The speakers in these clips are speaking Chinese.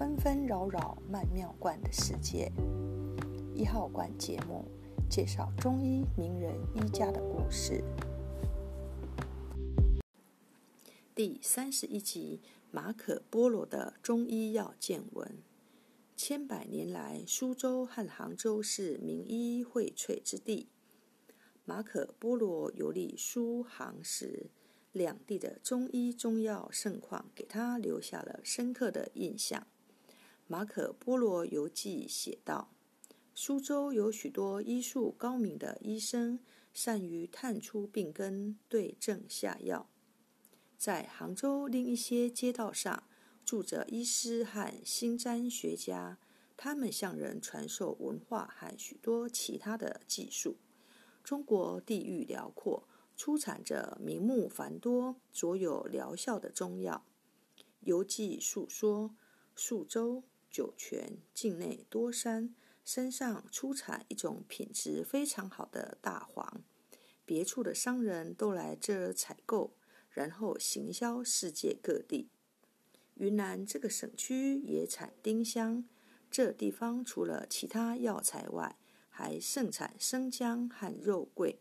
纷纷扰扰曼妙观的世界。一号馆节目介绍中医名人医家的故事。第三十一集：马可波罗的中医药见闻。千百年来，苏州和杭州是名医荟萃之地。马可波罗游历苏杭时，两地的中医中药盛况给他留下了深刻的印象。马可波罗游记写道：“苏州有许多医术高明的医生，善于探出病根，对症下药。在杭州另一些街道上，住着医师和心占学家，他们向人传授文化和许多其他的技术。中国地域辽阔。”出产着名目繁多、卓有疗效的中药。游记述说，宿州、酒泉境内多山，山上出产一种品质非常好的大黄，别处的商人都来这儿采购，然后行销世界各地。云南这个省区也产丁香，这地方除了其他药材外，还盛产生姜和肉桂。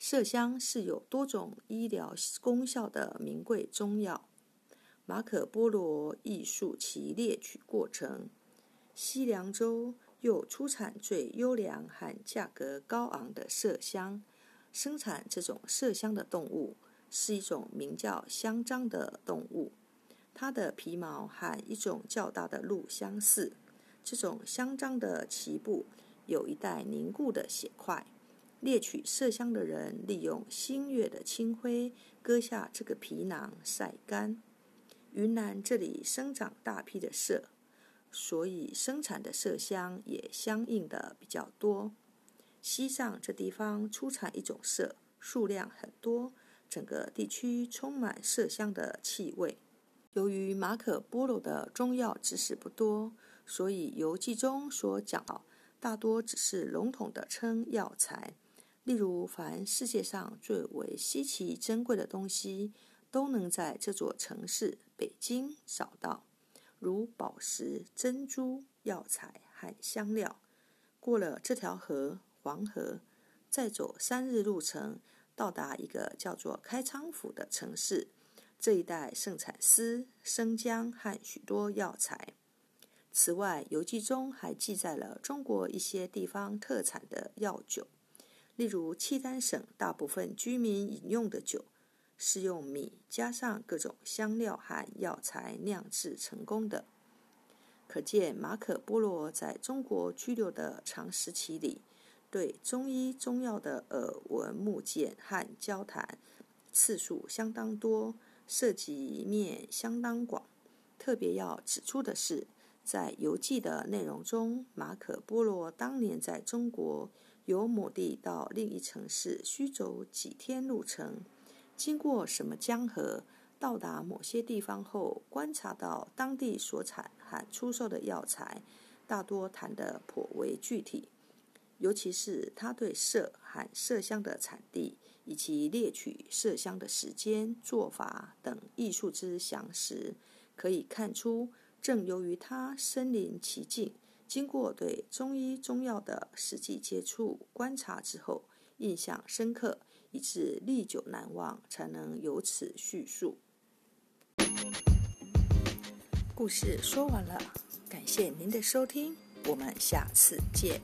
麝香是有多种医疗功效的名贵中药。马可波罗忆述其猎取过程。西凉州又出产最优良和价格高昂的麝香。生产这种麝香的动物是一种名叫香樟的动物，它的皮毛和一种较大的鹿相似。这种香樟的脐部有一带凝固的血块。猎取麝香的人利用新月的清辉割下这个皮囊晒干。云南这里生长大批的麝，所以生产的麝香也相应的比较多。西藏这地方出产一种麝，数量很多，整个地区充满麝香的气味。由于马可波罗的中药知识不多，所以游记中所讲到大多只是笼统的称药材。例如，凡世界上最为稀奇珍贵的东西，都能在这座城市北京找到，如宝石、珍珠、药材和香料。过了这条河——黄河，再走三日路程，到达一个叫做开仓府的城市。这一带盛产丝、生姜和许多药材。此外，游记中还记载了中国一些地方特产的药酒。例如，契丹省大部分居民饮用的酒，是用米加上各种香料和药材酿制成功的。可见，马可·波罗在中国居留的长时期里，对中医中药的耳闻目见和交谈次数相当多，涉及面相当广。特别要指出的是，在游记的内容中，马可·波罗当年在中国。由某地到另一城市需走几天路程，经过什么江河，到达某些地方后，观察到当地所产和出售的药材，大多谈得颇为具体。尤其是他对麝和麝香的产地以及猎取麝香的时间、做法等艺术之详实，可以看出，正由于他身临其境。经过对中医中药的实际接触观察之后，印象深刻，以致历久难忘，才能由此叙述。故事说完了，感谢您的收听，我们下次见。